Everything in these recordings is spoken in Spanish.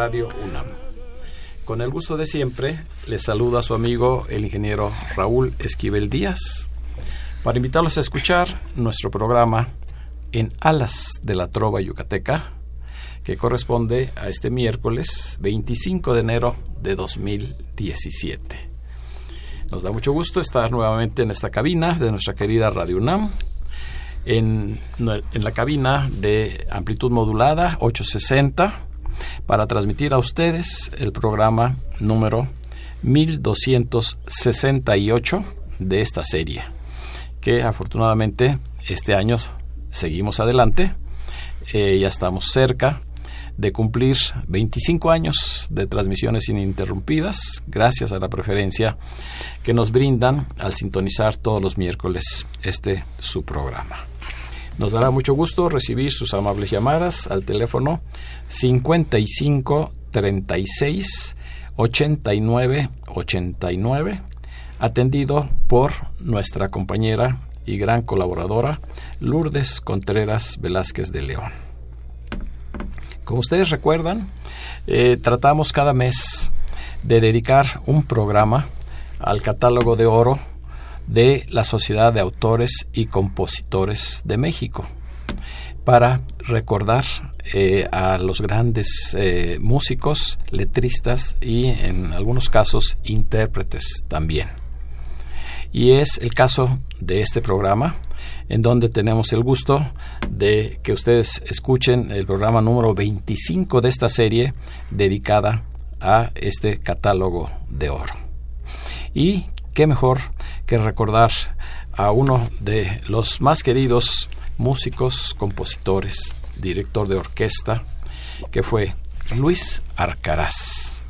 Radio UNAM. Con el gusto de siempre, les saluda a su amigo el ingeniero Raúl Esquivel Díaz para invitarlos a escuchar nuestro programa En Alas de la Trova Yucateca, que corresponde a este miércoles 25 de enero de 2017. Nos da mucho gusto estar nuevamente en esta cabina de nuestra querida Radio UNAM en, en la cabina de amplitud modulada 860 para transmitir a ustedes el programa número 1268 de esta serie, que afortunadamente este año seguimos adelante, eh, ya estamos cerca de cumplir 25 años de transmisiones ininterrumpidas, gracias a la preferencia que nos brindan al sintonizar todos los miércoles este su programa. Nos dará mucho gusto recibir sus amables llamadas al teléfono 55 36 89 89, atendido por nuestra compañera y gran colaboradora Lourdes Contreras Velázquez de León. Como ustedes recuerdan, eh, tratamos cada mes de dedicar un programa al catálogo de oro de la Sociedad de Autores y Compositores de México para recordar eh, a los grandes eh, músicos, letristas y en algunos casos intérpretes también. Y es el caso de este programa, en donde tenemos el gusto de que ustedes escuchen el programa número 25 de esta serie dedicada a este catálogo de oro. Y qué mejor que recordar a uno de los más queridos músicos, compositores, director de orquesta, que fue Luis Arcaraz.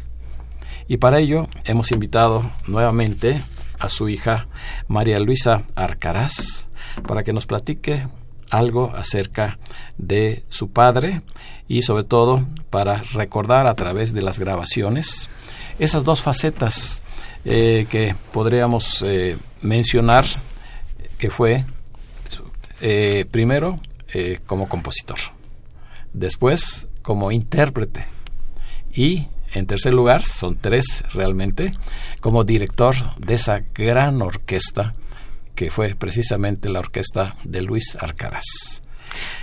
Y para ello hemos invitado nuevamente a su hija María Luisa Arcaraz para que nos platique algo acerca de su padre y sobre todo para recordar a través de las grabaciones esas dos facetas eh, que podríamos eh, mencionar que fue eh, primero como compositor, después como intérprete y en tercer lugar, son tres realmente, como director de esa gran orquesta que fue precisamente la orquesta de Luis Arcaraz.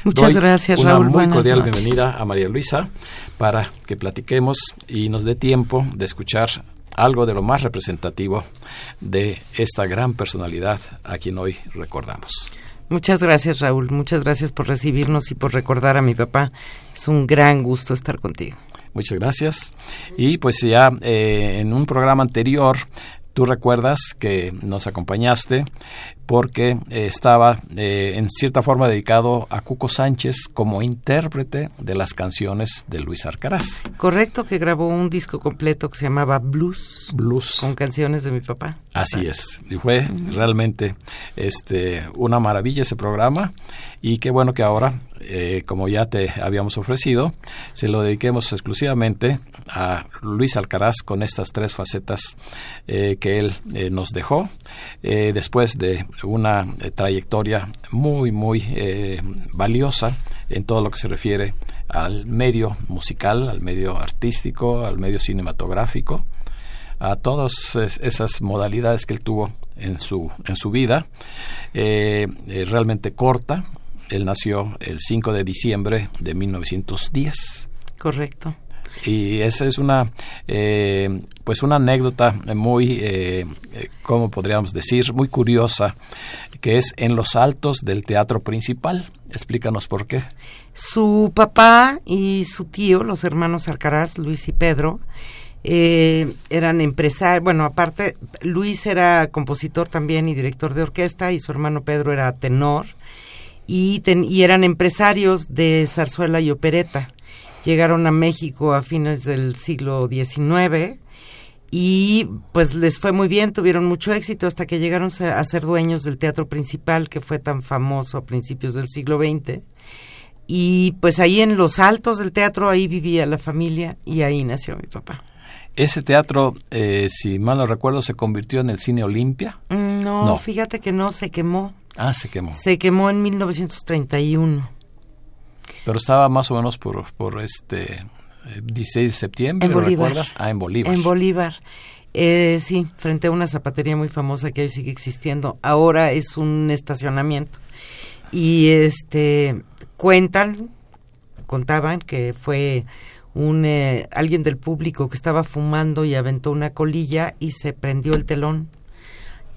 Muchas gracias, una Raúl. muy Buenas cordial noches. bienvenida a María Luisa para que platiquemos y nos dé tiempo de escuchar algo de lo más representativo de esta gran personalidad a quien hoy recordamos. Muchas gracias, Raúl. Muchas gracias por recibirnos y por recordar a mi papá. Es un gran gusto estar contigo. Muchas gracias. Y pues ya eh, en un programa anterior, tú recuerdas que nos acompañaste porque eh, estaba eh, en cierta forma dedicado a Cuco Sánchez como intérprete de las canciones de Luis Arcaraz. Correcto que grabó un disco completo que se llamaba Blues Blues. con canciones de mi papá. Así es, y fue realmente este una maravilla ese programa y qué bueno que ahora, eh, como ya te habíamos ofrecido, se lo dediquemos exclusivamente a Luis Alcaraz con estas tres facetas eh, que él eh, nos dejó después de una trayectoria muy muy valiosa en todo lo que se refiere al medio musical, al medio artístico, al medio cinematográfico a todas es- esas modalidades que él tuvo en su, en su vida, realmente corta. Él nació el 5 de diciembre de 1910 Correcto. y esa es una eh, pues una anécdota muy eh, cómo podríamos decir muy curiosa que es en los altos del teatro principal explícanos por qué Su papá y su tío, los hermanos Arcaraz, Luis y Pedro, eh, eran empresarios. Bueno, aparte, Luis era compositor también y director de orquesta y su hermano Pedro era tenor. Y, y eran empresarios de zarzuela y opereta. Llegaron a México a fines del siglo XIX y pues les fue muy bien, tuvieron mucho éxito hasta que llegaron a ser dueños del teatro principal que fue tan famoso a principios del siglo XX. Y pues ahí en los altos del teatro, ahí vivía la familia y ahí nació mi papá. Ese teatro, eh, si mal no recuerdo, se convirtió en el Cine Olimpia. Mm, no, no, fíjate que no, se quemó. Ah, se quemó. Se quemó en 1931. Pero estaba más o menos por, por este 16 de septiembre, ¿lo recuerdas? Ah, en Bolívar. En Bolívar. Eh, sí, frente a una zapatería muy famosa que hoy sigue existiendo. Ahora es un estacionamiento. Y este cuentan, contaban que fue un eh, alguien del público que estaba fumando y aventó una colilla y se prendió el telón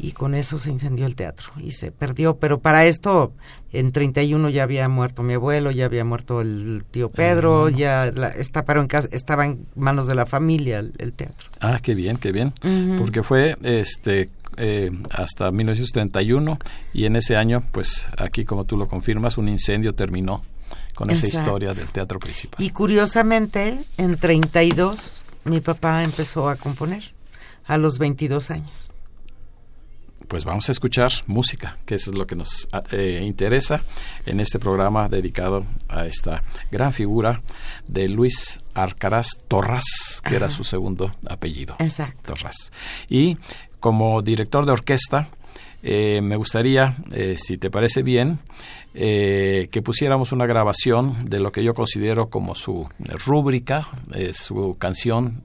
y con eso se incendió el teatro y se perdió. Pero para esto, en 31 ya había muerto mi abuelo, ya había muerto el tío Pedro, ya la, está, pero en casa, estaba en manos de la familia el, teatro. Ah, qué bien, qué bien. Porque fue este eh, hasta 1931 y en ese año, pues aquí como tú lo confirmas, un incendio terminó con esa historia del teatro principal. Y curiosamente, en 32 mi papá empezó a componer a los 22 años pues vamos a escuchar música, que es lo que nos eh, interesa en este programa dedicado a esta gran figura de Luis Arcaraz Torras, que era su segundo apellido. Exacto. Torras. Y como director de orquesta, eh, me gustaría, eh, si te parece bien, eh, que pusiéramos una grabación de lo que yo considero como su rúbrica, su canción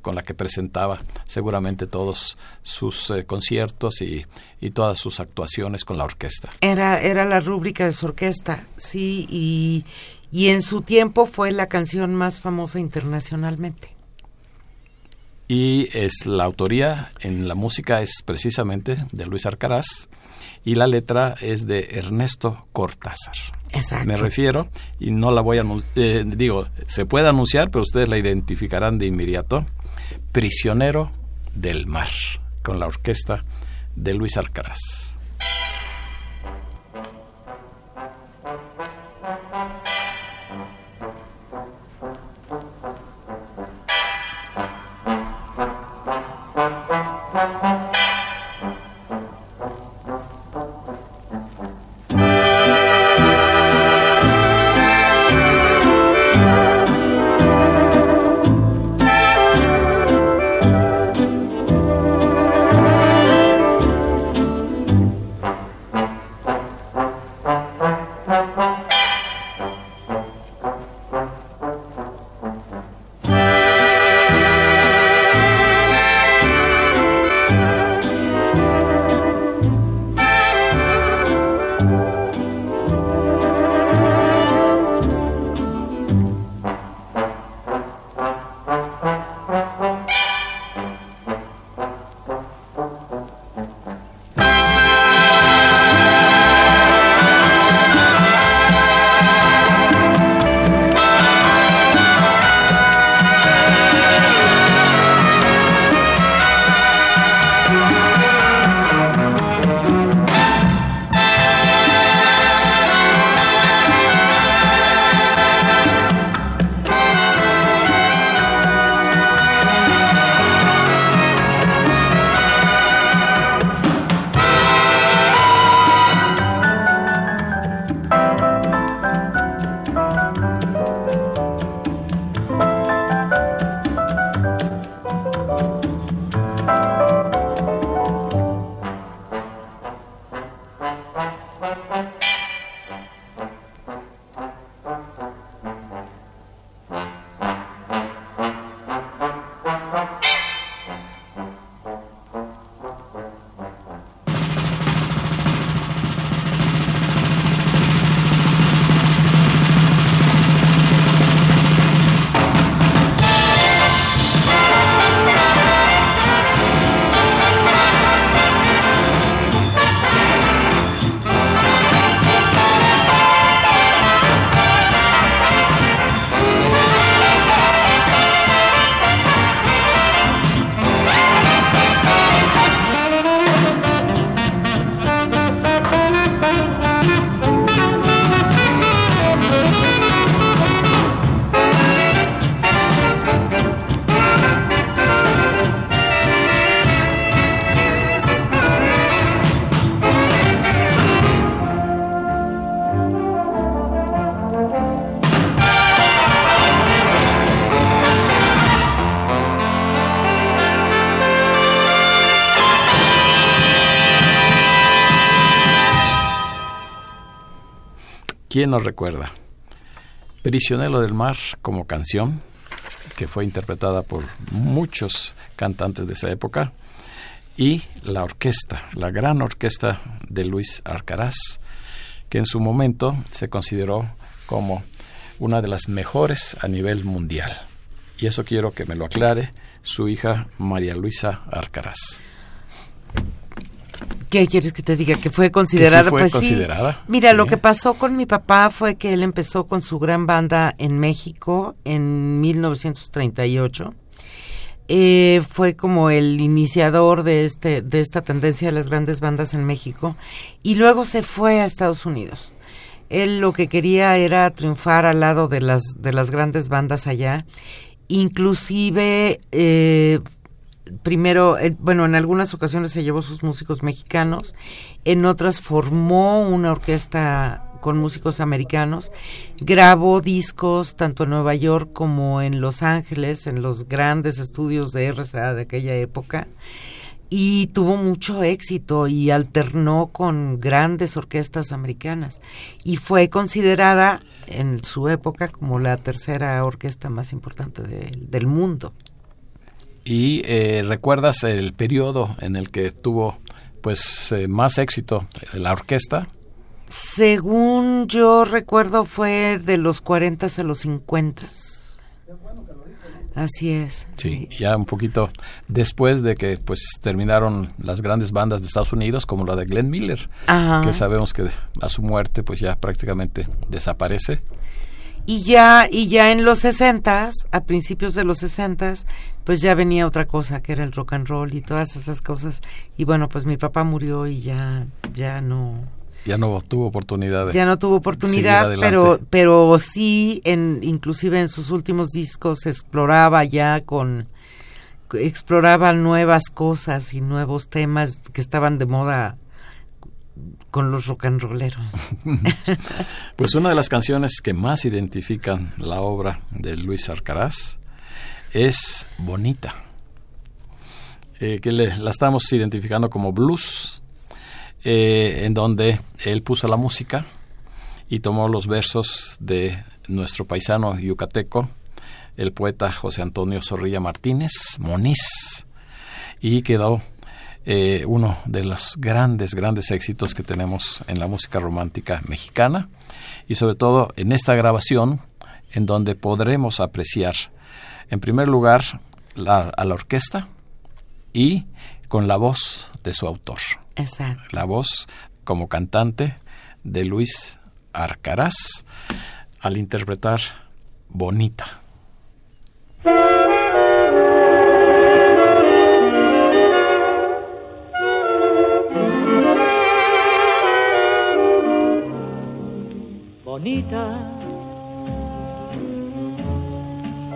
con la que presentaba seguramente todos sus conciertos y, todas sus actuaciones con la orquesta. Era, era la rúbrica de su orquesta, sí, y en su tiempo fue la canción más famosa internacionalmente y es la autoría en la música es precisamente de Luis Arcaraz y la letra es de Ernesto Cortázar. Exacto. Me refiero y no la voy a eh, digo, se puede anunciar, pero ustedes la identificarán de inmediato. Prisionero del mar con la orquesta de Luis Arcaraz. ¿Quién nos recuerda? Prisionero del Mar como canción, que fue interpretada por muchos cantantes de esa época, y la orquesta, la gran orquesta de Luis Arcaraz, que en su momento se consideró como una de las mejores a nivel mundial. Y eso quiero que me lo aclare su hija María Luisa Arcaraz. ¿Qué quieres que te diga? Que fue considerada. fue pues considerada, sí. Mira, sí. lo que pasó con mi papá fue que él empezó con su gran banda en México en 1938. Eh, fue como el iniciador de este de esta tendencia de las grandes bandas en México y luego se fue a Estados Unidos. Él lo que quería era triunfar al lado de las de las grandes bandas allá, inclusive eh, primero, eh, bueno, en algunas ocasiones se llevó sus músicos mexicanos, en otras formó una orquesta con músicos americanos, grabó discos tanto en Nueva York como en Los Ángeles, en los grandes estudios de RCA de aquella época, y tuvo mucho éxito y alternó con grandes orquestas americanas, y fue considerada en su época como la tercera orquesta más importante de- del mundo. ¿Y eh, recuerdas el periodo en el que tuvo pues eh, más éxito la orquesta? Según yo recuerdo fue de los 40 a los 50. Así es. Sí, ya un poquito después de que pues terminaron las grandes bandas de Estados Unidos como la de Glenn Miller, Ajá. que sabemos que a su muerte pues ya prácticamente desaparece. Y ya y ya en los 60, a principios de los 60, pues ya venía otra cosa, que era el rock and roll y todas esas cosas. Y bueno, pues mi papá murió y ya ya no Ya no tuvo oportunidad de ya no tuvo oportunidad, pero pero sí en inclusive en sus últimos discos exploraba ya con exploraba nuevas cosas y nuevos temas que estaban de moda con los rock and rolleros. Pues una de las canciones que más identifican la obra de Luis Arcaraz es Bonita, eh, que la estamos identificando como blues, eh, en donde él puso la música y tomó los versos de nuestro paisano yucateco, el poeta José Antonio Zorrilla Martínez, Moniz, y quedó eh, uno de los grandes, grandes éxitos que tenemos en la música romántica mexicana y sobre todo en esta grabación en donde podremos apreciar en primer lugar la- a la orquesta y con la voz de su autor, Exacto. la voz como cantante de Luis Arcaraz al interpretar Bonita. bonita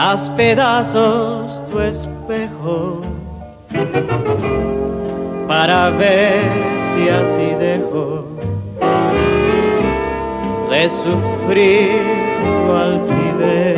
Haz pedazos tu espejo para ver si así dejo de sufrir tu altivez.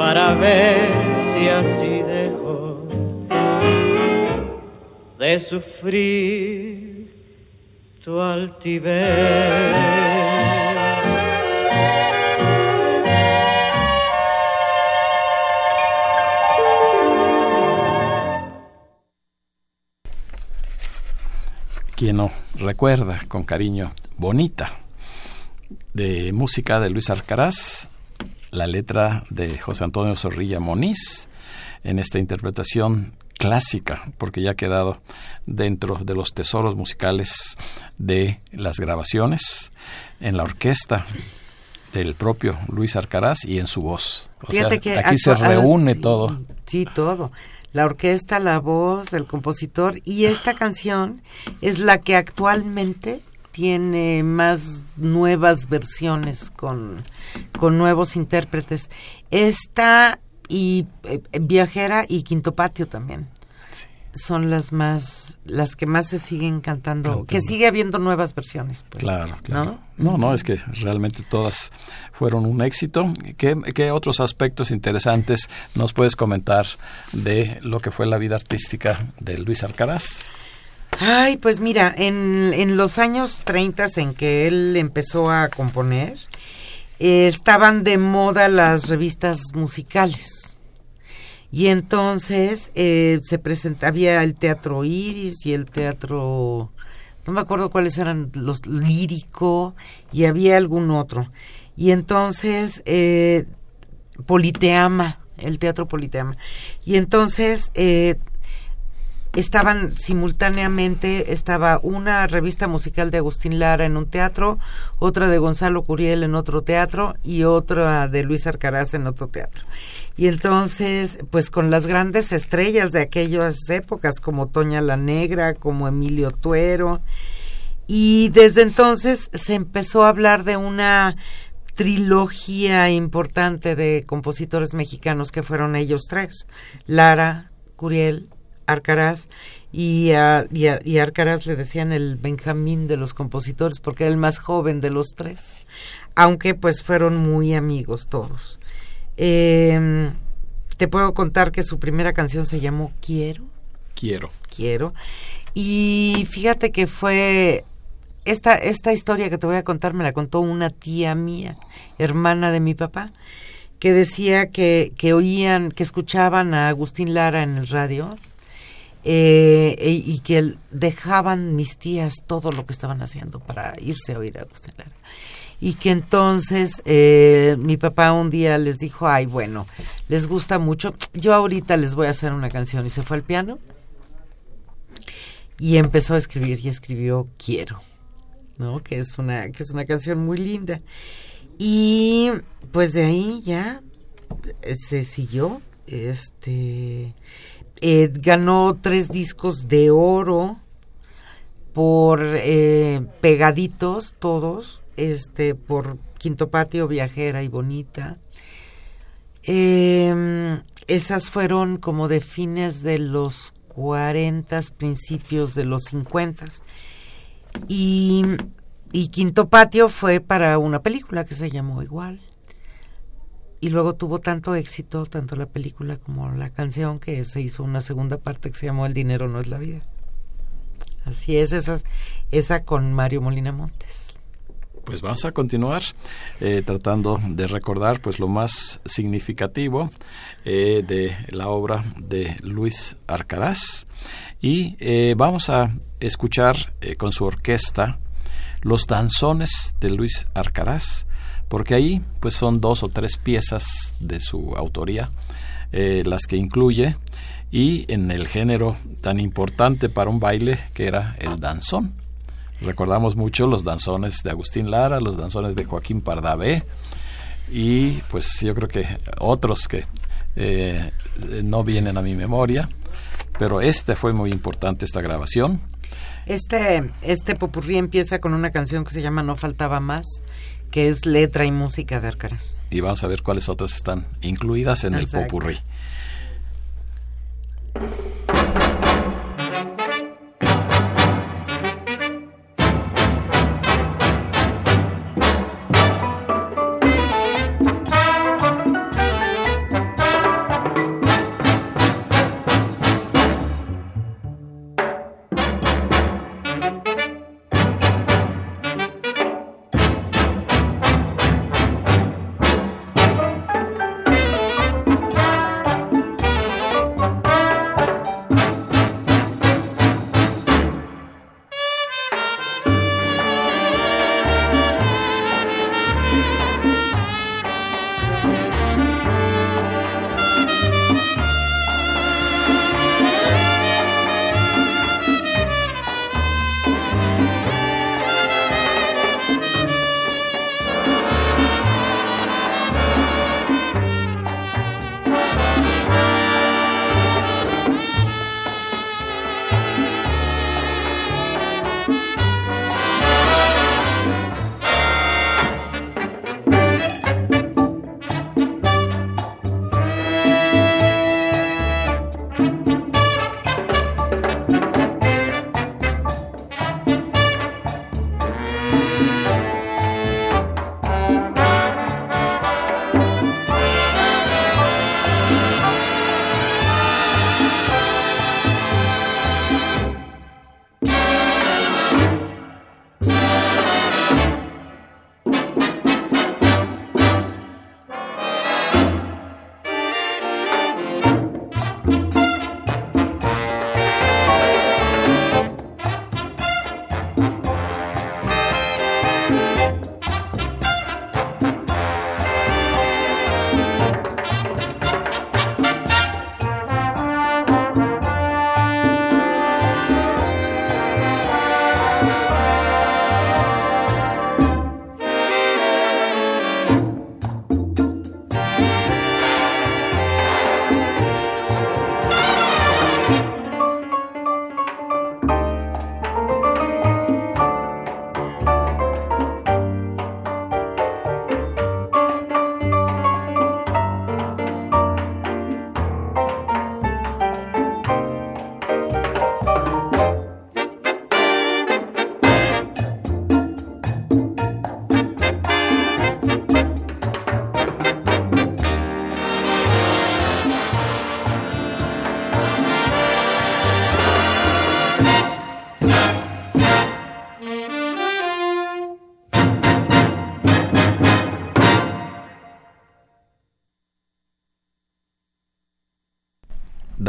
para ver si así dejo de sufrir tu altivez. quien no recuerda con cariño Bonita, de música de Luis Arcaraz, la letra de José Antonio Zorrilla Moniz, en esta interpretación clásica, porque ya ha quedado dentro de los tesoros musicales de las grabaciones, en la orquesta del propio Luis Arcaraz y en su voz. O sea, aquí se reúne todo. Sí, todo la orquesta, la voz, el compositor y esta canción es la que actualmente tiene más nuevas versiones con, con nuevos intérpretes. Esta y eh, Viajera y Quinto Patio también. Son las más las que más se siguen cantando, que sigue habiendo nuevas versiones pues, claro claro. ¿no? no es que realmente todas fueron un éxito. ¿Qué, ¿Qué, otros aspectos interesantes nos puedes comentar de lo que fue la vida artística de Luis Alcaraz ay pues mira en, en los años 30 en que él empezó a componer eh, estaban de moda las revistas musicales y entonces eh, se presenta, había el teatro Iris y el teatro, no me acuerdo cuáles eran los lírico y había algún otro. Y entonces eh, Politeama, el teatro Politeama. Y entonces eh, estaban simultáneamente, estaba una revista musical de Agustín Lara en un teatro, otra de Gonzalo Curiel en otro teatro y otra de Luis Arcaraz en otro teatro. Y entonces, pues con las grandes estrellas de aquellas épocas, como Toña la Negra, como Emilio Tuero. Y desde entonces se empezó a hablar de una trilogía importante de compositores mexicanos que fueron ellos tres, Lara, Curiel, Arcaraz, y a, y, y Arcaraz le decían el Benjamín de los compositores porque era el más joven de los tres, aunque pues fueron muy amigos todos. Eh, te puedo contar que su primera canción se llamó Quiero. Quiero. Quiero. Y fíjate que fue esta, esta historia que te voy a contar me la contó una tía mía, hermana de mi papá, que decía que, que oían, que escuchaban a Agustín Lara en el radio eh, y que dejaban mis tías todo lo que estaban haciendo para irse a oír a Agustín Lara y que entonces eh, mi papá un día les dijo, ay, bueno, les gusta mucho, yo ahorita les voy a hacer una canción y se fue al piano y empezó a escribir y escribió Quiero, ¿no? Que es una, que es una canción muy linda. Y pues de ahí ya eh, se siguió, este, eh, ganó tres discos de oro por pegaditos todos este por Quinto Patio, Viajera y Bonita. Em, esas fueron como de fines de los 40, principios de los 50. Y, y Quinto Patio fue para una película que se llamó igual. Y luego tuvo tanto éxito, tanto la película como la canción, que se hizo una segunda parte que se llamó El dinero no es la vida. Así es, esa, esa con Mario Molina Montes. Pues vamos a continuar eh, tratando de recordar pues lo más significativo eh, de la obra de Luis Arcaraz y eh, vamos a escuchar con su orquesta los danzones de Luis Arcaraz porque ahí pues son dos o tres piezas de su autoría las que incluye y en el género tan importante para un baile que era el danzón Recordamos mucho los danzones de Agustín Lara, los danzones de Joaquín Pardavé, y pues yo creo que otros que eh, no vienen a mi memoria, pero este fue muy importante, esta grabación. Este, este popurrí empieza con una canción que se llama No faltaba más, que es letra y música de Arcaraz. Y vamos a ver cuáles otras están incluidas en el popurrí.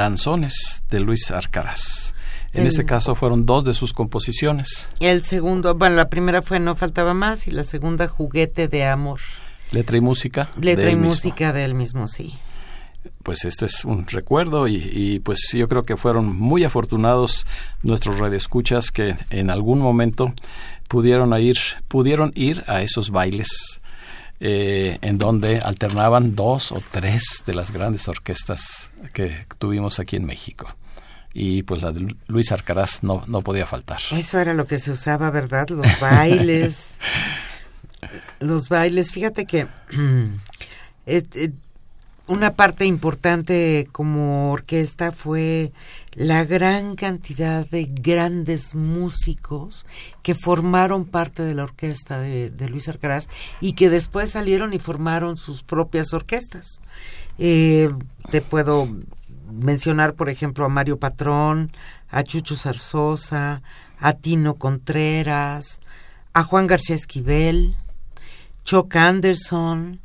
Danzones de Luis Arcaraz. En este caso fueron dos de sus composiciones. El segundo, bueno, la primera fue No faltaba más y la segunda Juguete de amor. Letra y música. Letra y música de él mismo, sí. Pues este es un recuerdo y, y, pues yo creo que fueron muy afortunados nuestros radioescuchas que en algún momento pudieron ir, pudieron ir a esos bailes eh, en donde alternaban dos o tres de las grandes orquestas que tuvimos aquí en México. Y pues la de Luis Arcaraz no, no podía faltar. Eso era lo que se usaba, ¿verdad? Los bailes. los bailes. Fíjate que eh, eh, una parte importante como orquesta fue la gran cantidad de grandes músicos que formaron parte de la orquesta de, Luis Arcaraz y que después salieron y formaron sus propias orquestas. Eh, te puedo mencionar, por ejemplo, a Mario Patrón, a Chucho Zarzosa, a Tino Contreras, a Juan García Esquivel, Chuck Anderson,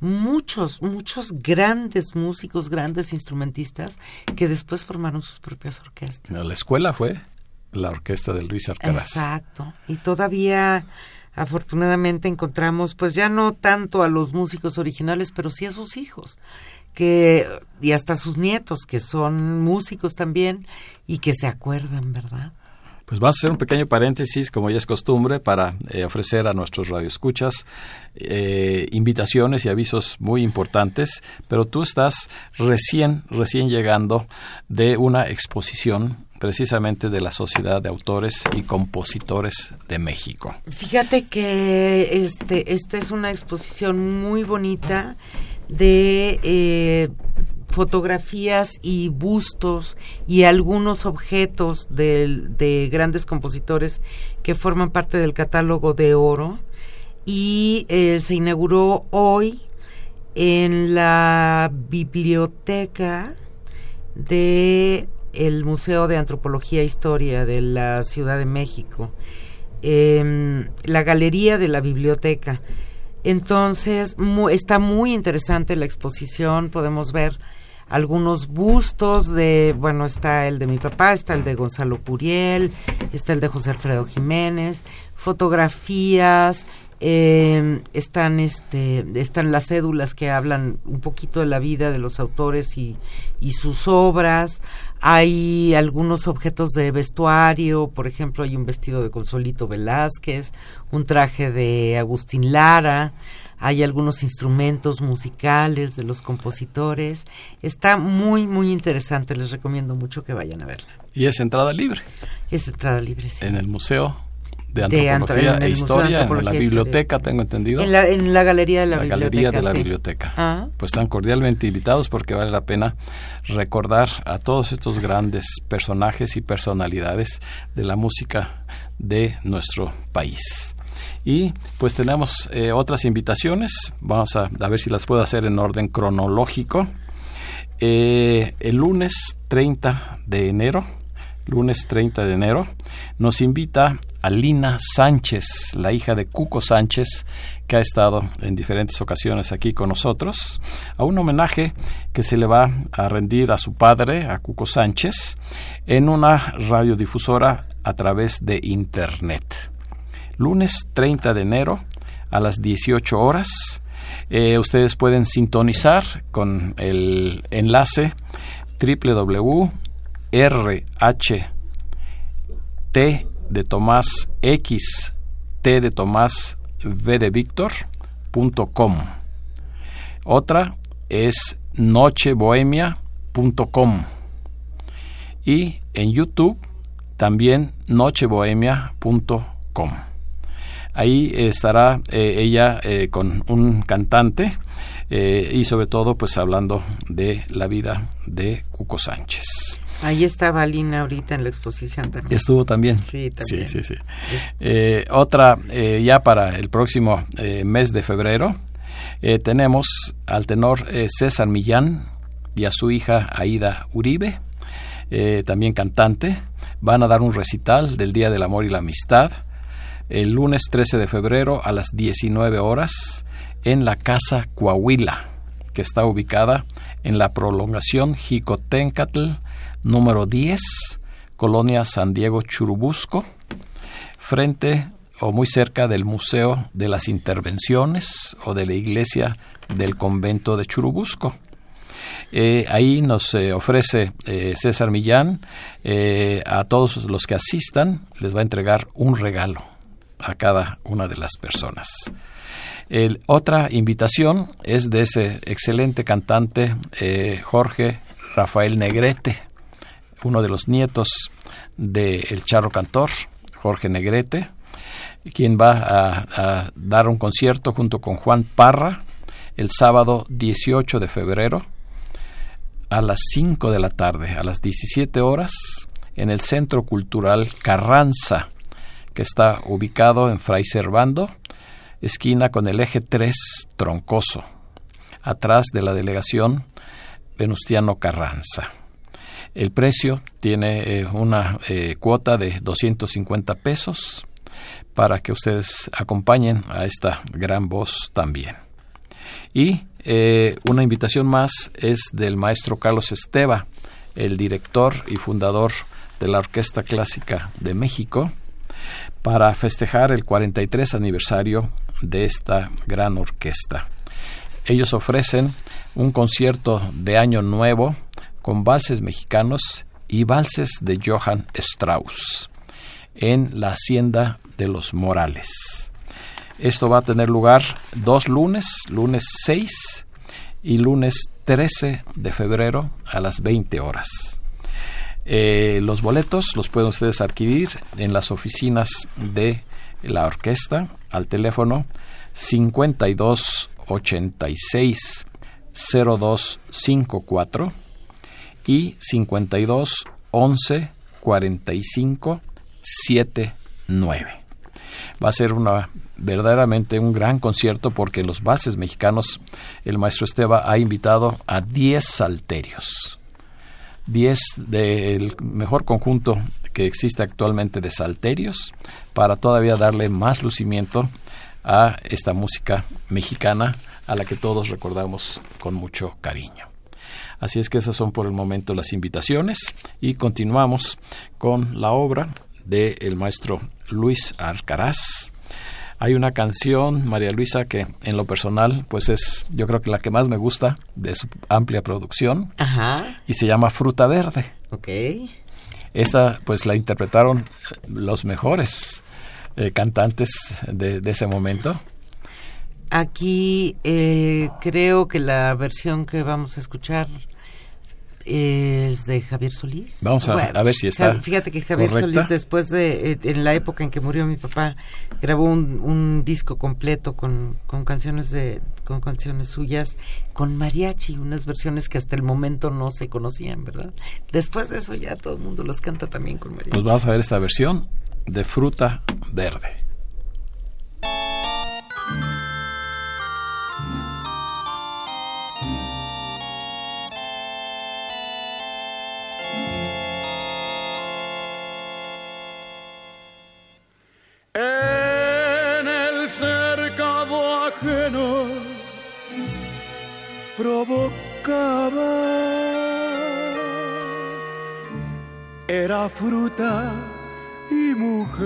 muchos, muchos grandes músicos, grandes instrumentistas que después formaron sus propias orquestas. La escuela fue la orquesta de Luis Arcaraz. Exacto. Y todavía afortunadamente encontramos pues ya no tanto a los músicos originales, pero sí a sus hijos que y hasta sus nietos que son músicos también y que se acuerdan, ¿verdad? Pues vamos a hacer un pequeño paréntesis, como ya es costumbre, para eh, ofrecer a nuestros radioescuchas eh, invitaciones y avisos muy importantes, pero tú estás recién, recién llegando de una exposición precisamente de la Sociedad de Autores y Compositores de México. Fíjate que este, esta es una exposición muy bonita de eh, fotografías y bustos y algunos objetos de, de, grandes compositores que forman parte del catálogo de oro y eh, se inauguró hoy en la biblioteca de el Museo de Antropología e Historia de la Ciudad de México, eh, la galería de la biblioteca. Entonces, está muy interesante la exposición, podemos ver algunos bustos de, bueno, está el de mi papá, está el de Gonzalo Puriel, está el de José Alfredo Jiménez, fotografías, eh, están este están las cédulas que hablan un poquito de la vida de los autores y, y sus obras. Hay algunos objetos de vestuario por ejemplo hay un vestido de Consolito Velázquez un traje de Agustín Lara hay algunos instrumentos musicales de los compositores. Está muy, muy interesante, les recomiendo mucho que vayan a verla. ¿Y es entrada libre? Es entrada libre, sí. En el Museo de Antropología e Historia, en la biblioteca, tengo entendido. En la, en la Galería de la, la Galería de la Biblioteca. Ah. Pues están cordialmente invitados porque vale la pena recordar a todos estos grandes personajes y personalidades de la música de nuestro país. Y pues tenemos eh, otras invitaciones, vamos a, ver si las puedo hacer en orden cronológico. Eh, el lunes 30 de enero, lunes 30 de enero, nos invita Alina Sánchez, la hija de Cuco Sánchez, que ha estado en diferentes ocasiones aquí con nosotros, a un homenaje que se le va a rendir a su padre, a Cuco Sánchez, en una radiodifusora a través de Internet lunes 30 de enero a las 18 horas. Eh, ustedes pueden sintonizar con el enlace www.rht de Tomás X T de Tomás V de Víctor.com. Otra es nochebohemia.com. Y en YouTube también nochebohemia.com. Ahí estará eh, ella eh, con un cantante eh, y sobre todo pues hablando de la vida de Cuco Sánchez. Ahí estaba Lina ahorita en la exposición también. Estuvo también. Sí, también. Sí, sí, sí. otra, ya para el próximo mes de febrero, tenemos al tenor César Millán y a su hija Aida Uribe, también cantante. Van a dar un recital del Día del Amor y la Amistad el lunes 13 de febrero a las 19 horas en la Casa Coahuila, que está ubicada en la prolongación Jicotencatl número 10, Colonia San Diego Churubusco, frente o muy cerca del Museo de las Intervenciones o de la Iglesia del Convento de Churubusco. Eh, ahí nos eh, ofrece eh, César Millán a todos los que asistan, les va a entregar un regalo a cada una de las personas. otra invitación es de ese excelente cantante eh, Jorge Rafael Negrete, uno de los nietos del el charro cantor, Jorge Negrete, quien va a, a, dar un concierto junto con Juan Parra el sábado 18 de febrero a las 5 de la tarde, a las 17 horas, en el Centro Cultural Carranza, que está ubicado en Fray Servando, esquina con el eje 3 Troncoso, atrás de la delegación Venustiano Carranza. El precio tiene eh, una eh, cuota de 250 pesos para que ustedes acompañen a esta gran voz también. Y eh, una invitación más es del maestro Carlos Esteva, el director y fundador de la Orquesta Clásica de México, para festejar el 43 aniversario de esta gran orquesta. Ellos ofrecen un concierto de Año Nuevo con valses mexicanos y valses de Johann Strauss. en la Hacienda de los Morales. Esto va a tener lugar dos lunes, lunes 6 y lunes 13 de febrero a las 20 horas. Eh, los boletos los pueden ustedes adquirir en las oficinas de la orquesta al teléfono 52 86 0254 y 52 11 45 79. Va a ser una verdaderamente un gran concierto porque en los valses mexicanos el maestro Esteba ha invitado a 10 salterios. 10 del mejor conjunto que existe actualmente de salterios para todavía darle más lucimiento a esta música mexicana a la que todos recordamos con mucho cariño. Así es que esas son por el momento las invitaciones y continuamos con la obra del maestro Luis Arcaraz. Hay una canción, María Luisa, que en lo personal, pues es yo creo que la que más me gusta de su amplia producción. Ajá. Y se llama Fruta Verde. Ok. Esta pues la interpretaron los mejores eh, cantantes de, de, ese momento. Aquí eh, creo que la versión que vamos a escuchar es de Javier Solís. Vamos a, a ver si está. Fíjate que Javier correcta. Solís, después de, eh, en la época en que murió mi papá, grabó un, un disco completo con, con canciones de, con canciones suyas, con mariachi, unas versiones que hasta el momento no se conocían, ¿verdad? Después de eso ya todo el mundo las canta también con mariachi. Pues vamos a ver esta versión de fruta verde. Provocaba. Era fruta y mujer.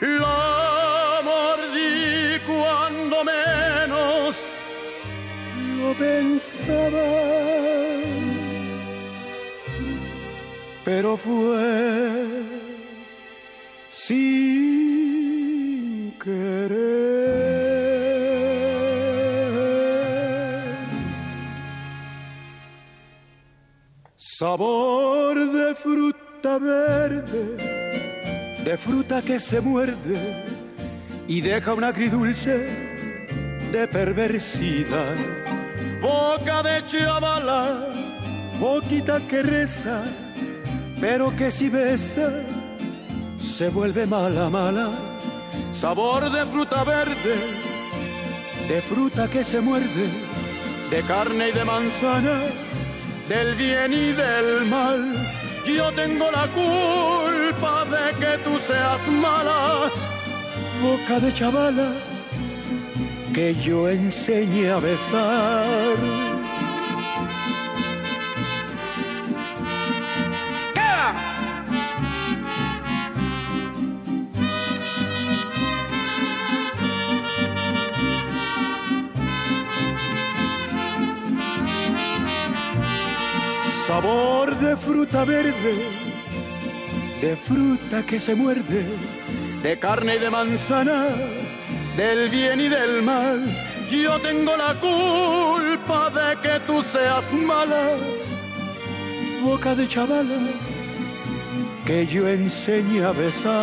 La mordí cuando menos lo pensaba. Pero fue sin querer. Sabor de fruta verde, de fruta que se muerde y deja un agridulce de perversidad. Boca de chavala, boquita que reza, pero que si besa se vuelve mala, mala. Sabor de fruta verde, de fruta que se muerde, de carne y de manzana, del bien y del mal. Yo tengo la culpa de que tú seas mala, boca de chavala, que yo enseñé a besar. Sabor de fruta verde, de fruta que se muerde, de carne y de manzana, del bien y del mal. Yo tengo la culpa de que tú seas mala, boca de chavala, que yo enseñé a besar.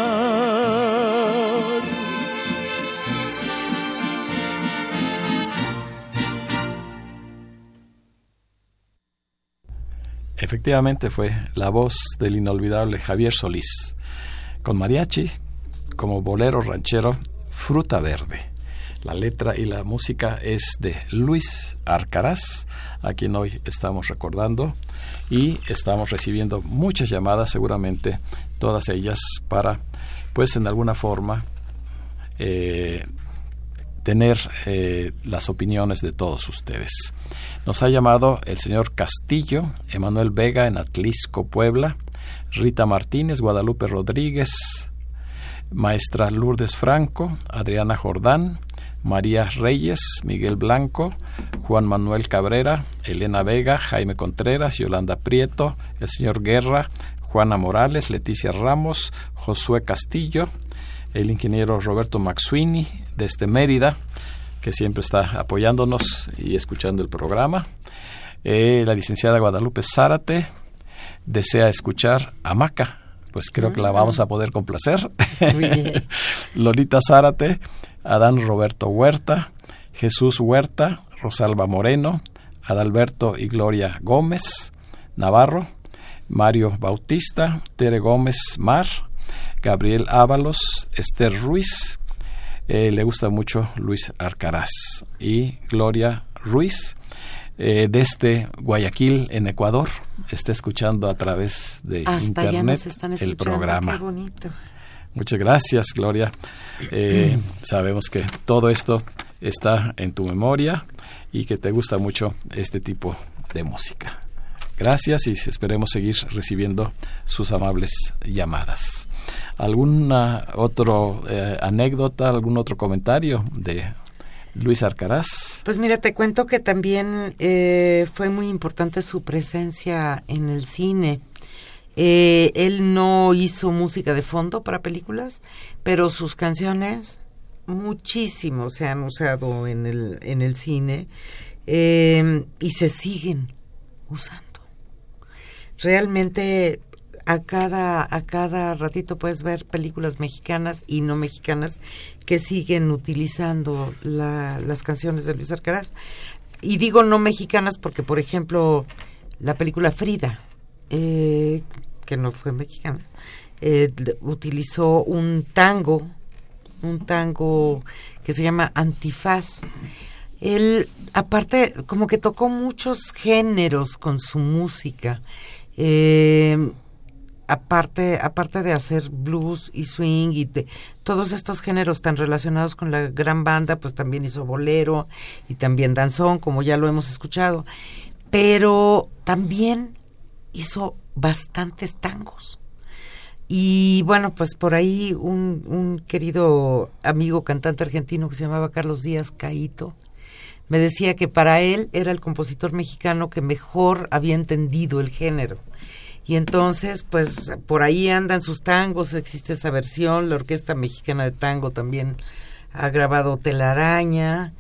Efectivamente fue la voz del inolvidable Javier Solís, con mariachi como bolero ranchero Fruta Verde. La letra y la música es de Luis Arcaraz, a quien hoy estamos recordando, y estamos recibiendo muchas llamadas, seguramente todas ellas para, pues en alguna forma, eh, tener eh, las opiniones de todos ustedes. Nos ha llamado el señor Castillo, Emanuel Vega en Atlisco, Puebla, Rita Martínez, Guadalupe Rodríguez, maestra Lourdes Franco, Adriana Jordán, María Reyes, Miguel Blanco, Juan Manuel Cabrera, Elena Vega, Jaime Contreras, Yolanda Prieto, el señor Guerra, Juana Morales, Leticia Ramos, Josué Castillo, el ingeniero Roberto Maxuini desde Mérida, que siempre está apoyándonos y escuchando el programa. Eh, la licenciada Guadalupe Zárate desea escuchar a Maca, pues creo que la vamos a poder complacer. Lolita Zárate, Adán Roberto Huerta, Jesús Huerta, Rosalba Moreno, Adalberto y Gloria Gómez, Navarro, Mario Bautista, Tere Gómez Mar, Gabriel Ábalos, Esther Ruiz, eh, le gusta mucho Luis Arcaraz y Gloria Ruiz, eh, desde Guayaquil, en Ecuador, está escuchando a través de internet el programa. Muchas gracias, Gloria. Eh, sabemos que todo esto está en tu memoria y que te gusta mucho este tipo de música. Gracias y esperemos seguir recibiendo sus amables llamadas. ¿Alguna otra eh, anécdota, algún otro comentario de Luis Arcaraz? Pues mira, te cuento que también eh, fue muy importante su presencia en el cine. Eh, él no hizo música de fondo para películas, pero sus canciones muchísimo se han usado en el, en el cine y se siguen usando realmente a cada, a cada ratito puedes ver películas mexicanas y no mexicanas que siguen utilizando las canciones de Luis Arcaraz. Y digo no mexicanas porque, por ejemplo, la película Frida, eh, que no fue mexicana, eh, utilizó un tango, un tango que se llama Antifaz. Él, aparte, como que tocó muchos géneros con su música eh, aparte, aparte de hacer blues y swing y de, todos estos géneros tan relacionados con la gran banda, pues también hizo bolero y también danzón, como ya lo hemos escuchado. Pero también hizo bastantes tangos. Y bueno, pues por ahí un, un querido amigo cantante argentino que se llamaba Carlos Díaz Caito, me decía que para él era el compositor mexicano que mejor había entendido el género. Y entonces, pues por ahí andan sus tangos, existe esa versión, la Orquesta Mexicana de Tango también ha grabado Telaraña,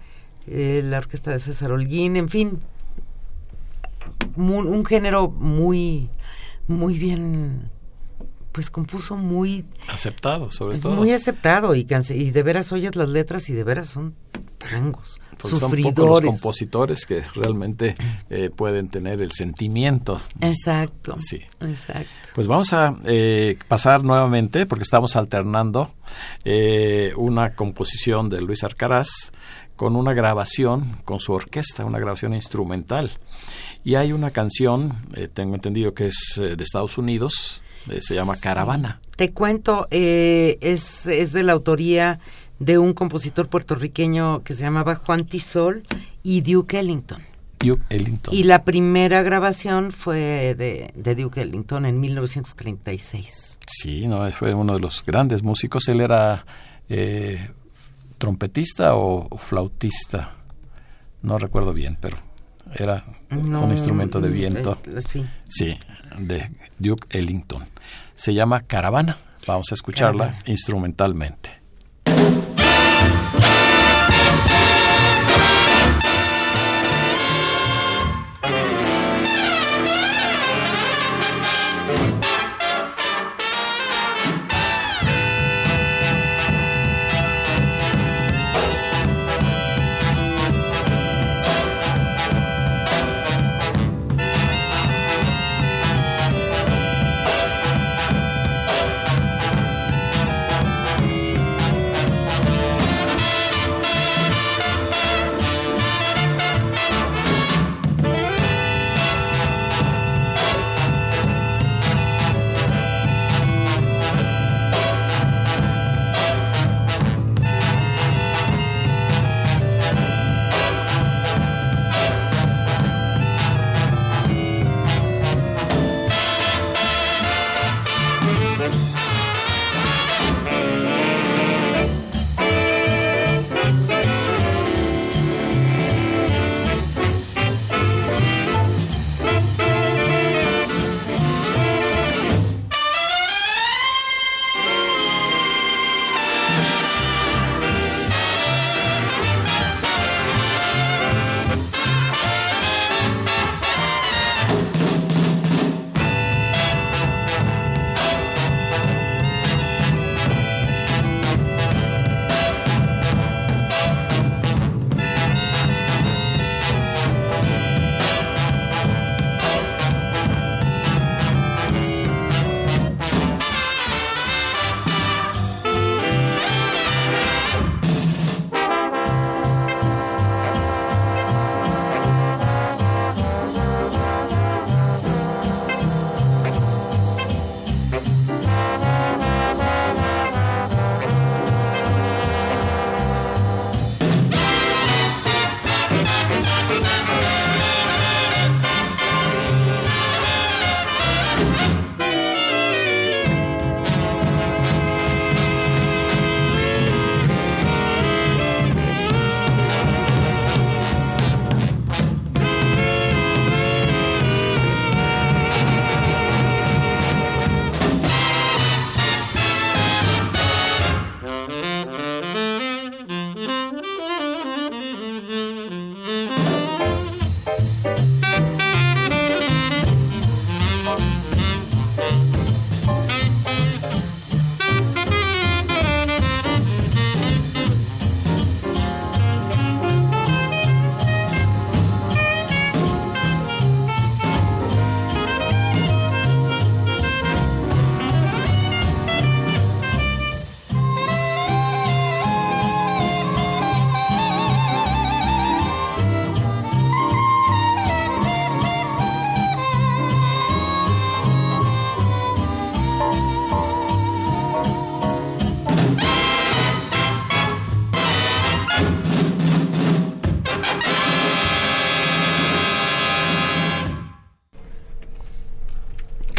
eh, la Orquesta de César Holguín, en fin, un género muy, muy bien pues compuso muy... Aceptado, sobre todo. Muy aceptado y, y de veras oyes las letras y de veras son tangos. Porque son pocos los compositores que realmente eh, pueden tener el sentimiento. Exacto. Sí. Exacto. Pues vamos a eh, pasar nuevamente, porque estamos alternando eh, una composición de Luis Arcaraz con una grabación con su orquesta, una grabación instrumental. Y hay una canción, tengo entendido que es de Estados Unidos, se llama Caravana. Te cuento, es, es de la autoría de un compositor puertorriqueño que se llamaba Juan Tisol y Duke Ellington. Duke Ellington. Y la primera grabación fue de, de, Duke Ellington en 1936. Sí, no, fue uno de los grandes músicos. Él era eh, trompetista o, flautista. No recuerdo bien, pero era un instrumento de viento. Eh, sí. Sí, de Duke Ellington. Se llama Caravana. Vamos a escucharla instrumentalmente.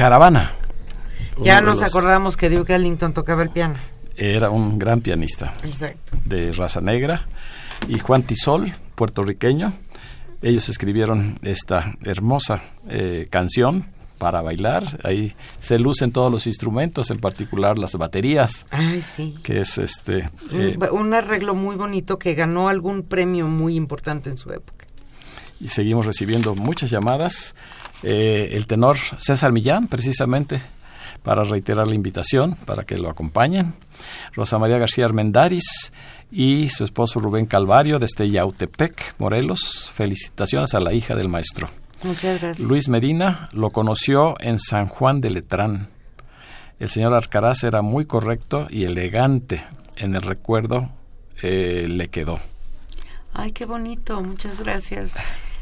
Caravana. Ya nos los- acordamos que Duke Ellington tocaba el piano. Era un gran pianista Exacto. de raza negra. Y Juan Tisol, puertorriqueño. Ellos escribieron esta hermosa eh, canción para bailar. Ahí se lucen todos los instrumentos, en particular las baterías, Ay, sí. que es este... eh, un, un arreglo muy bonito que ganó algún premio muy importante en su época. y seguimos recibiendo muchas llamadas. Eh, el tenor César Millán, precisamente, para reiterar la invitación, para que lo acompañen. Rosa María García Armendáriz y su esposo Rubén Calvario desde Yautepec, Morelos. Felicitaciones a la hija del maestro. Muchas gracias. Luis Medina lo conoció en San Juan de Letrán. El señor Arcaraz era muy correcto y elegante. En el recuerdo eh, le quedó. Ay, qué bonito, muchas gracias.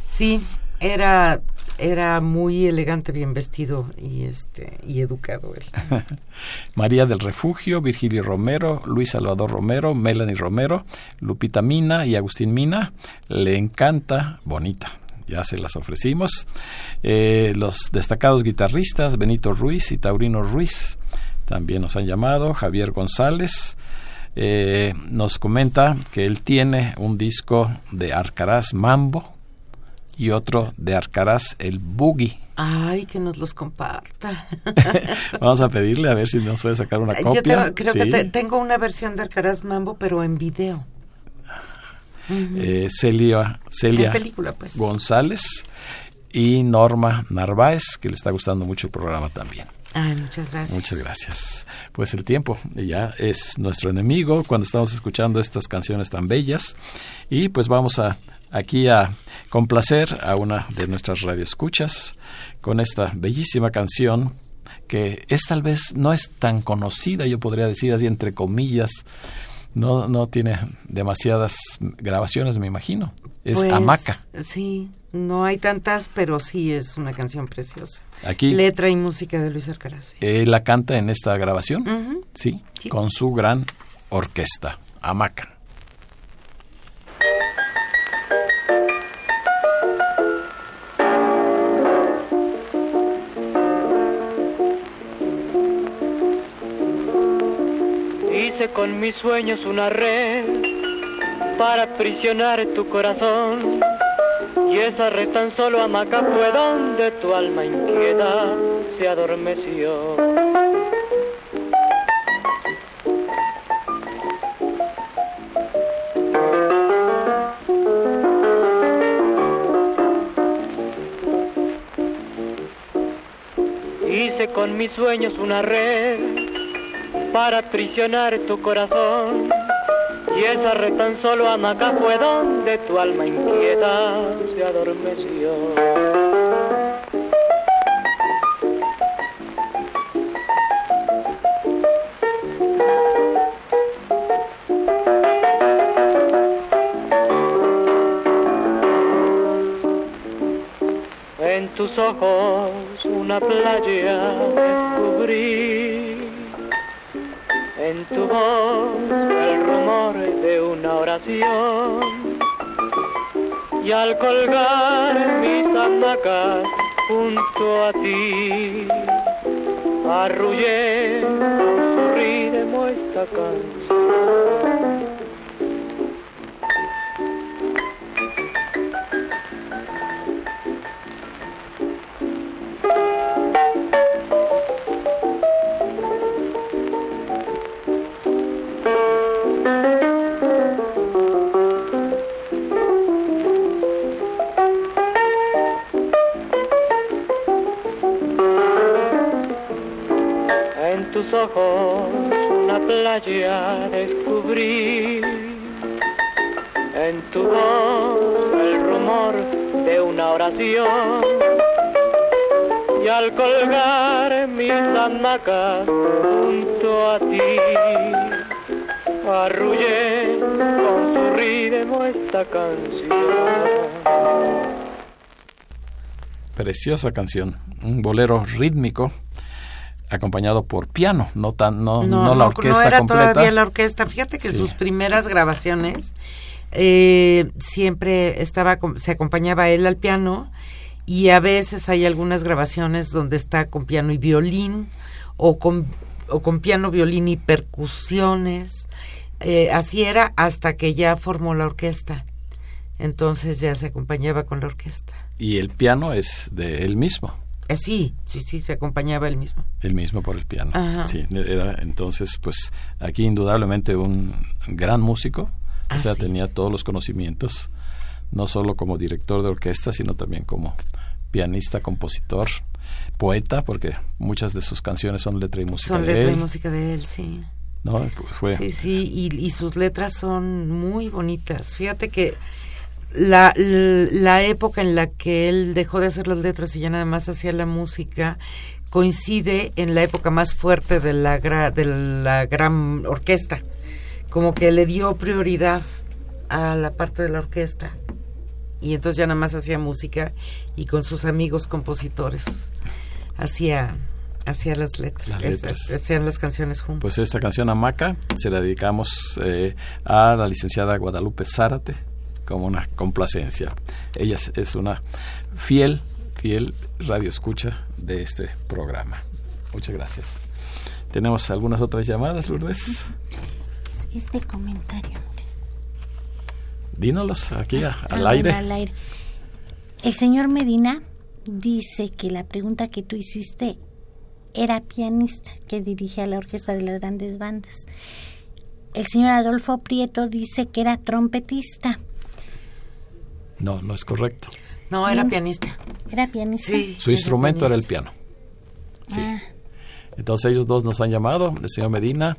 Sí, era era muy elegante, bien vestido y este y educado él. María del Refugio, Virgilio Romero, Luis Salvador Romero, Melanie Romero, Lupita Mina y Agustín Mina. Le encanta Bonita. Ya se las ofrecimos. Eh, los destacados guitarristas, Benito Ruiz y Taurino Ruiz, también nos han llamado. Javier González eh, nos comenta que él tiene un disco de Arcaraz Mambo y otro de Arcaraz el Boogie. Ay, que nos los comparta. Vamos a pedirle a ver si nos puede sacar una copia. Yo tengo- creo que te- tengo una versión de Alcaraz Mambo, pero en video. eh, Celia, Celia película, pues. González y Norma Narváez, que le está gustando mucho el programa también. Ay, muchas gracias. Muchas gracias. Pues el tiempo ya es nuestro enemigo cuando estamos escuchando estas canciones tan bellas y pues vamos a aquí a complacer a una de nuestras radioescuchas con esta bellísima canción que es tal vez no es tan conocida, yo podría decir así entre comillas. No, no tiene demasiadas grabaciones, me imagino. Es Pues, Hamaca. Sí, no hay tantas, pero sí es una canción preciosa. Aquí Letra y música de Luis Alcaraz. sí. la canta en esta grabación. ¿sí? Sí. Con su gran orquesta, Hamaca. Hice con mis sueños una red para aprisionar tu corazón. Y esa red tan solo hamaca fue donde tu alma inquieta se adormeció. Hice con mis sueños una red para aprisionar tu corazón. Y esa red tan solo hamaca fue donde tu alma inquieta se adormeció. En tus ojos una playa descubrí tu voz el rumor de una oración. Y al colgar mis hamacas junto a ti arrullé con su esta canción Preciosa canción, un bolero rítmico acompañado por piano, no tan no, no, la orquesta era completa. todavía la orquesta. Fíjate que Sí. sus primeras grabaciones eh, siempre estaba, se acompañaba él al piano y a veces hay algunas grabaciones donde está con piano y violín o con, o con piano, violín y percusiones. Eh, así era hasta que ya formó la orquesta. Entonces ya se acompañaba con la orquesta. Y el piano es de él mismo. Eh, sí, sí, sí, se acompañaba él mismo. El mismo por el piano. Sí, era entonces, pues aquí indudablemente un gran músico. o sea, tenía todos los conocimientos, no solo como director de orquesta, sino también como pianista, compositor, poeta, porque muchas de sus canciones son letra y música son de letra él. y música de él, sí. ¿No? Fue. Sí, sí, y, y sus letras son muy bonitas. Fíjate que la, la época en la que él dejó de hacer las letras y ya nada más hacía la música coincide en la época más fuerte de la, gra, de la gran orquesta. Como que le dio prioridad a la parte de la orquesta. Y entonces ya nada más hacía música y con sus amigos compositores hacía hacía las letras, Las letras. hacían las canciones juntos. Pues esta canción Amaca se la dedicamos eh, a la licenciada Guadalupe Zárate como una complacencia. Ella es, es una fiel, fiel radio escucha de este programa. Muchas gracias. ¿Tenemos algunas otras llamadas, Lourdes? Este comentario. Dínolos aquí a- Ah, al bueno, aire. al aire. El señor Medina dice que la pregunta que tú hiciste era pianista que dirigía la orquesta de las grandes bandas. El señor Adolfo Prieto dice que era trompetista. No, no es correcto. no, era pianista. ¿Era pianista? Sí. Su instrumento era el piano. Sí. Ah, Entonces ellos dos nos han llamado, el señor Medina,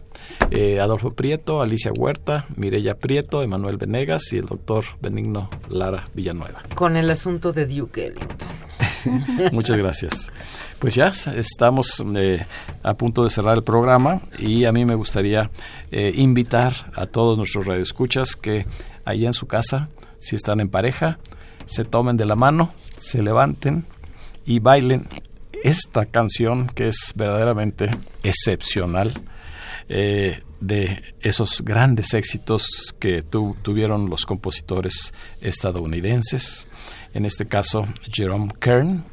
eh, Adolfo Prieto, Alicia Huerta, Mireya Prieto, Emanuel Venegas y el doctor Benigno Lara Villanueva. Con el asunto de Duke Ellington. Muchas gracias. Pues ya estamos eh, a punto de cerrar el programa y a mí me gustaría eh, invitar a todos nuestros radioescuchas que allá en su casa, si están en pareja, se tomen de la mano, se levanten y bailen esta canción que es verdaderamente excepcional eh, de esos grandes éxitos que tu- tuvieron los compositores estadounidenses, en este caso Jerome Kern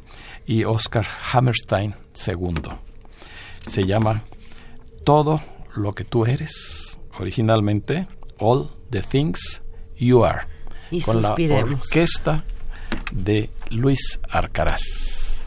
y Oscar Hammerstein II. Se llama Todo lo que tú eres, originalmente All the Things You Are, Y con la orquesta de Luis Arcaraz.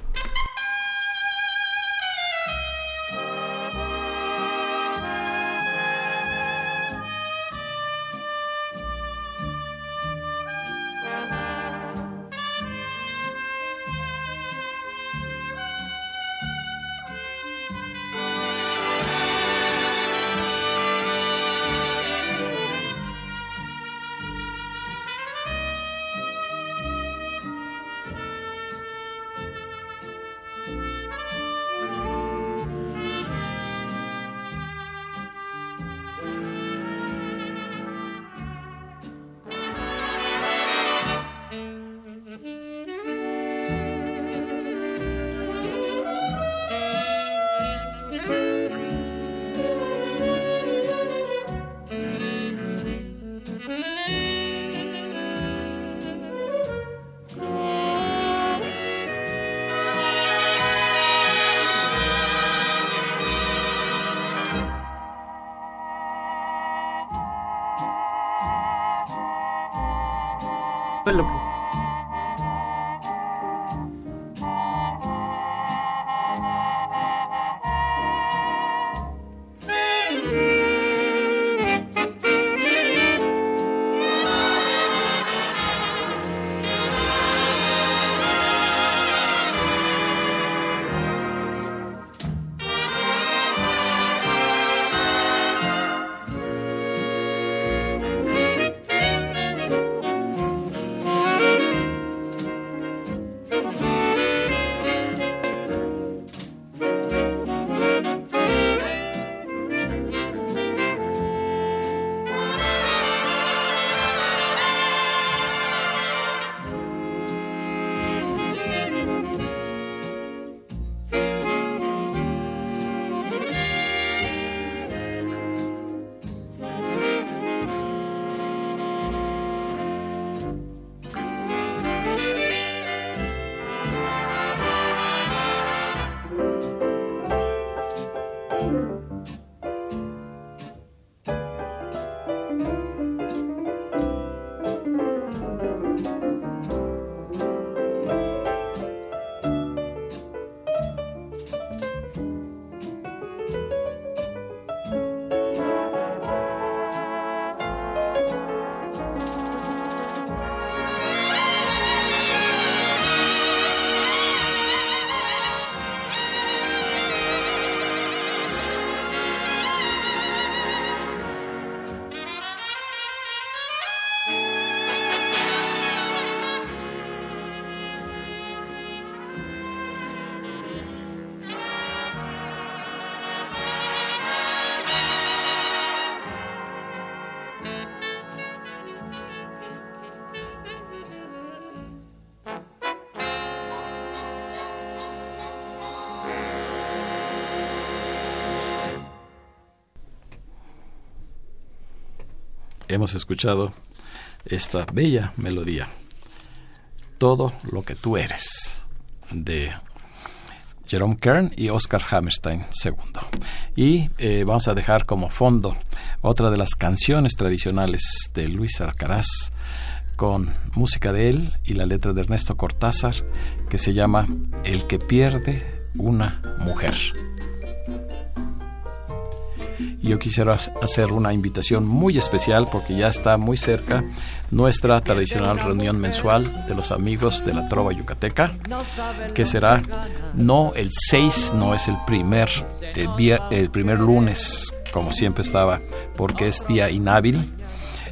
Hemos escuchado esta bella melodía, Todo lo que tú eres, de Jerome Kern y Oscar Hammerstein II. Y eh, vamos a dejar como fondo otra de las canciones tradicionales de Luis Alcaraz con música de él y la letra de Ernesto Cortázar que se llama El que pierde una mujer. Yo quisiera hacer una invitación muy especial porque ya está muy cerca nuestra tradicional reunión mensual de los amigos de la Trova Yucateca, que será no el 6, no es el primer, el, el primer lunes, como siempre estaba, porque es día inhábil,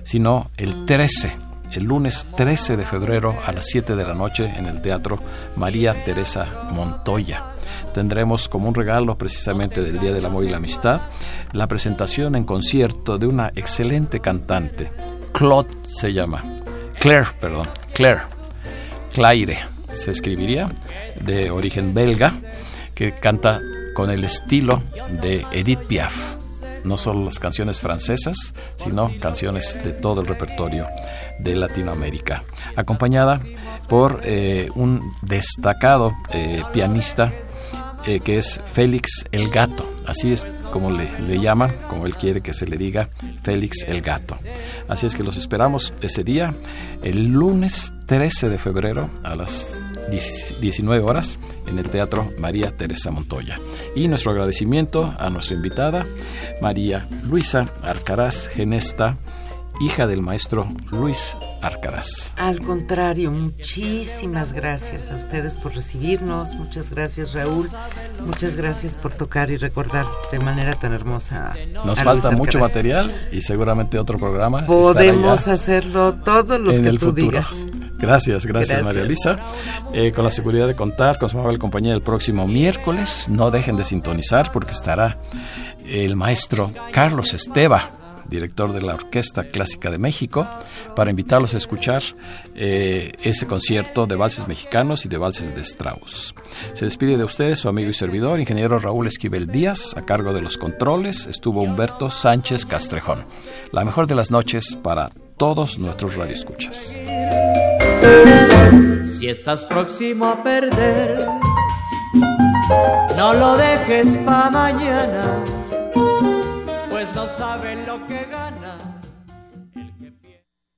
sino el 13 el lunes 13 de febrero a las 7 de la noche en el Teatro María Teresa Montoya. Tendremos como un regalo precisamente del Día del Amor y la Amistad la presentación en concierto de una excelente cantante, Claude se llama, Claire, perdón, Claire, Claire se escribiría, de origen belga, que canta con el estilo de Edith Piaf. No solo las canciones francesas, sino canciones de todo el repertorio de Latinoamérica, acompañada por eh, un destacado eh, pianista eh, que es Félix el Gato, así es como le, le llaman, como él quiere que se le diga, Félix el Gato. Así es que los esperamos ese día, el lunes 13 de febrero a las 19 horas en el Teatro María Teresa Montoya. Y nuestro agradecimiento a nuestra invitada, María Luisa Arcaraz Genesta, hija del maestro Luis Arcaraz. Al contrario, muchísimas gracias a ustedes por recibirnos, muchas gracias Raúl, muchas gracias por tocar y recordar de manera tan hermosa. Nos falta mucho material y seguramente otro programa. Podemos hacerlo todos los que tú digas. Gracias, gracias, María Elisa. Eh, con la seguridad de contar con su amable compañía el próximo miércoles. No dejen de sintonizar porque estará el maestro Carlos Esteba director de la Orquesta Clásica de México, para invitarlos a escuchar eh, ese concierto de valses mexicanos y de valses de Strauss. Se despide de ustedes su amigo y servidor, ingeniero Raúl Esquivel Díaz, a cargo de los controles estuvo Humberto Sánchez Castrejón. La mejor de las noches para todos nuestros radioescuchas. Si estás próximo a perder, no lo dejes para mañana no saben lo que gana.